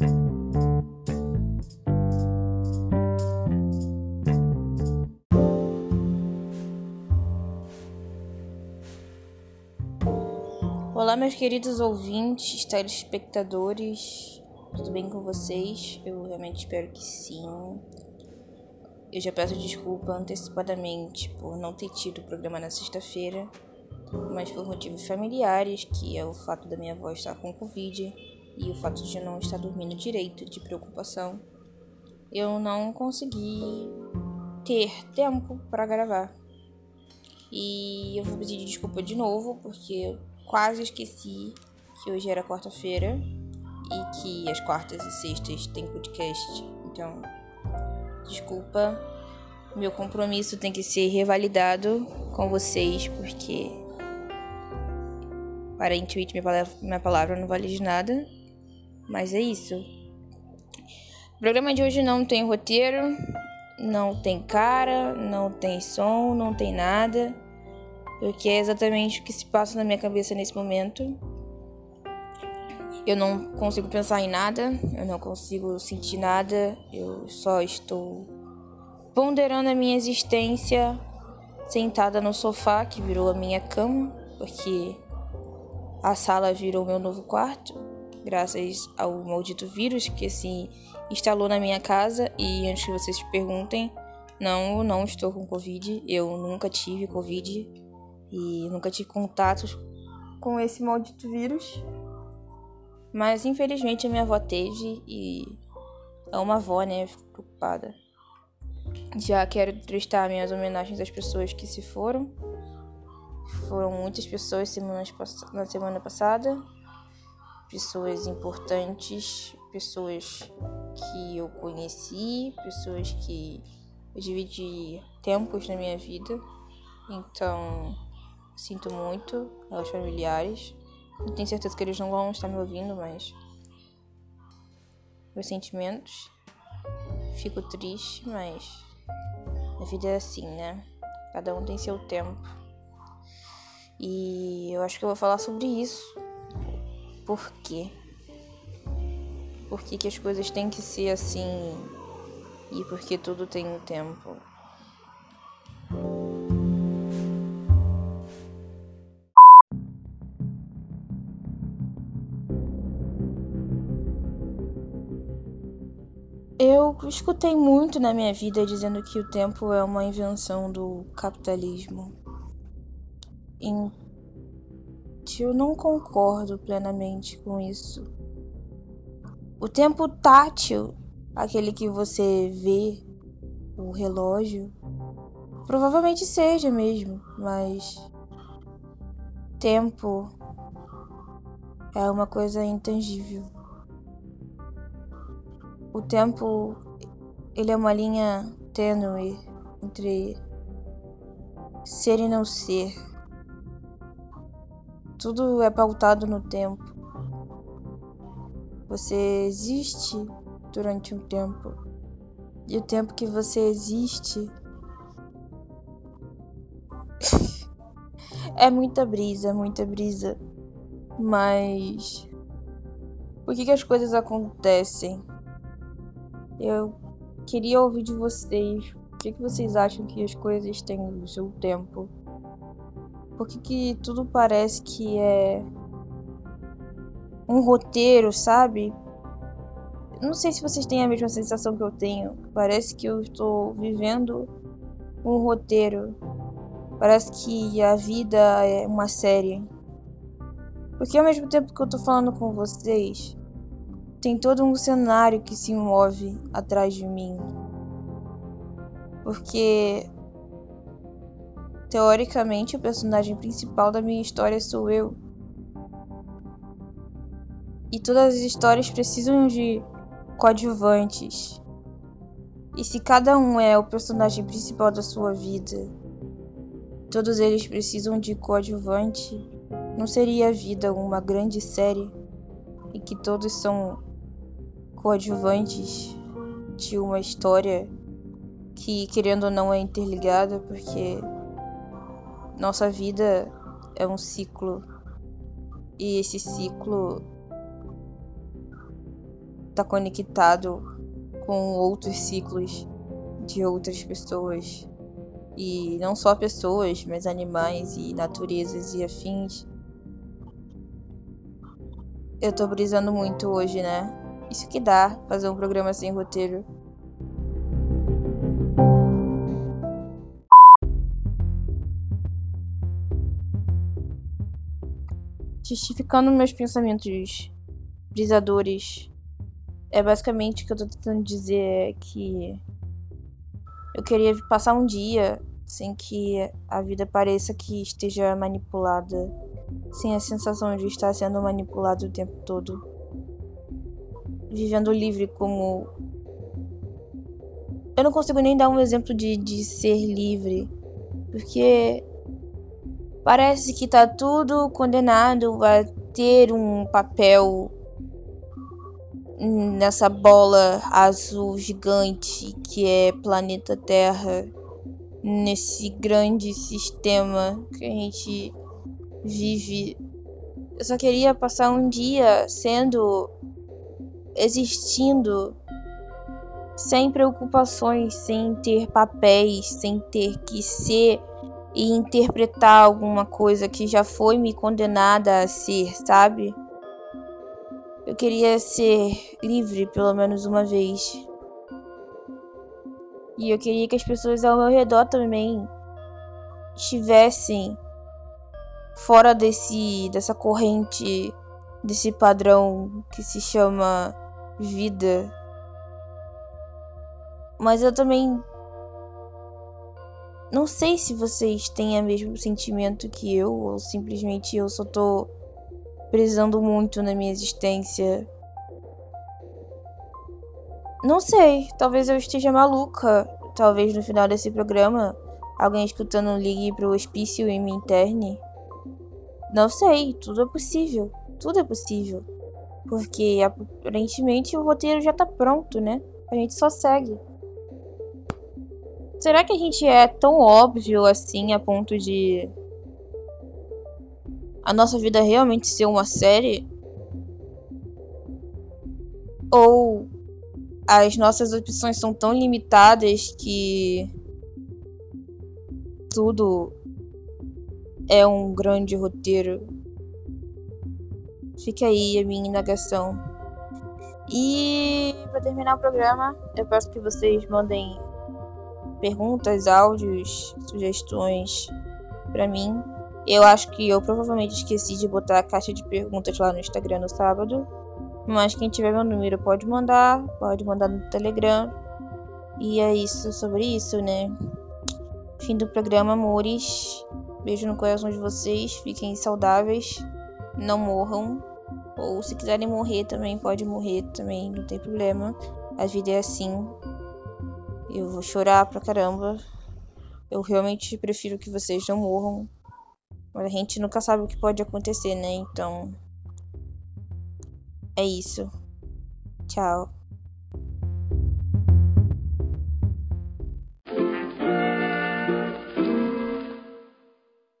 Olá, meus queridos ouvintes, telespectadores, tudo bem com vocês? Eu realmente espero que sim. Eu já peço desculpa antecipadamente por não ter tido o programa na sexta-feira, mas por motivos familiares, que é o fato da minha avó estar com Covid e o fato de não estar dormindo direito, de preocupação, eu não consegui ter tempo para gravar. E eu vou pedir desculpa de novo, porque eu quase esqueci que hoje era quarta-feira e que as quartas e sextas tem podcast. Então, desculpa. Meu compromisso tem que ser revalidado com vocês, porque para intuit minha palavra, minha palavra não vale de nada. Mas é isso. O programa de hoje não tem roteiro, não tem cara, não tem som, não tem nada. Porque é exatamente o que se passa na minha cabeça nesse momento. Eu não consigo pensar em nada, eu não consigo sentir nada, eu só estou ponderando a minha existência sentada no sofá que virou a minha cama, porque a sala virou meu novo quarto, graças ao maldito vírus que se instalou na minha casa. E antes que vocês se perguntem, não, não estou com Covid, eu nunca tive Covid e nunca tive contatos com esse maldito vírus. Mas infelizmente a minha avó teve e é uma avó, né? Fico preocupada. Já quero prestar minhas homenagens às pessoas que se foram. Foram muitas pessoas na semana passada. Pessoas importantes, pessoas que eu conheci, pessoas que eu dividi tempos na minha vida. Então, sinto muito aos familiares. Eu tenho certeza que eles não vão estar me ouvindo, mas. Meus sentimentos. Fico triste, mas. A vida é assim, né? Cada um tem seu tempo. E eu acho que eu vou falar sobre isso. Por quê? Por que, que as coisas têm que ser assim? E porque tudo tem um tempo. Eu escutei muito na minha vida dizendo que o tempo é uma invenção do capitalismo. Eu não concordo plenamente com isso. O tempo tátil, aquele que você vê, o relógio, provavelmente seja mesmo, mas tempo é uma coisa intangível. O tempo, ele é uma linha tênue entre ser e não ser. Tudo é pautado no tempo. Você existe durante um tempo. E o tempo que você existe é muita brisa, muita brisa. Mas por que, que as coisas acontecem? Eu queria ouvir de vocês. Por que, que vocês acham que as coisas têm o seu tempo? Por que, que tudo parece que é um roteiro, sabe? Não sei se vocês têm a mesma sensação que eu tenho. Parece que eu estou vivendo um roteiro. Parece que a vida é uma série. Porque ao mesmo tempo que eu tô falando com vocês, tem todo um cenário que se move atrás de mim. Porque teoricamente o personagem principal da minha história sou eu. E todas as histórias precisam de coadjuvantes. E se cada um é o personagem principal da sua vida, todos eles precisam de coadjuvante, não seria a vida uma grande série em que todos são coadjuvantes de uma história que, querendo ou não, é interligada, porque nossa vida é um ciclo e esse ciclo estar conectado com outros ciclos de outras pessoas. E não só pessoas, mas animais e naturezas e afins. Eu tô brisando muito hoje, né? Isso que dá fazer um programa sem roteiro. Justificando meus pensamentos brisadores, é basicamente o que eu tô tentando dizer é que eu queria passar um dia sem que a vida pareça que esteja manipulada, sem a sensação de estar sendo manipulado o tempo todo. Vivendo livre como. Eu não consigo nem dar um exemplo de, de ser livre, porque parece que tá tudo condenado a ter um papel nessa bola azul gigante que é planeta Terra, nesse grande sistema que a gente vive. Eu só queria passar um dia sendo existindo sem preocupações, sem ter papéis, sem ter que ser e interpretar alguma coisa que já foi me condenada a ser, sabe? Eu queria ser livre pelo menos uma vez. E eu queria que as pessoas ao meu redor também estivessem fora desse dessa corrente, desse padrão que se chama vida. Mas eu também não sei se vocês têm o mesmo sentimento que eu ou simplesmente eu só tô brisando muito na minha existência. Não sei, talvez eu esteja maluca. Talvez no final desse programa alguém escutando ligue pro hospício e me interne. Não sei, tudo é possível. Tudo é possível. Porque aparentemente o roteiro já tá pronto, né? A gente só segue. Será que a gente é tão óbvio assim a ponto de a nossa vida realmente ser uma série? Ou as nossas opções são tão limitadas que tudo é um grande roteiro? Fica aí a minha indagação. E para terminar o programa, eu peço que vocês mandem perguntas, áudios, sugestões para mim eu acho que eu provavelmente esqueci de botar a caixa de perguntas lá no Instagram no sábado. Mas quem tiver meu número pode mandar, pode mandar no Telegram. E é isso sobre isso, né? Fim do programa, amores. Beijo no coração de vocês. Fiquem saudáveis. Não morram. Ou se quiserem morrer também, pode morrer também, não tem problema. A vida é assim. Eu vou chorar pra caramba. Eu realmente prefiro que vocês não morram. Mas a gente nunca sabe o que pode acontecer, né? Então. É isso. Tchau.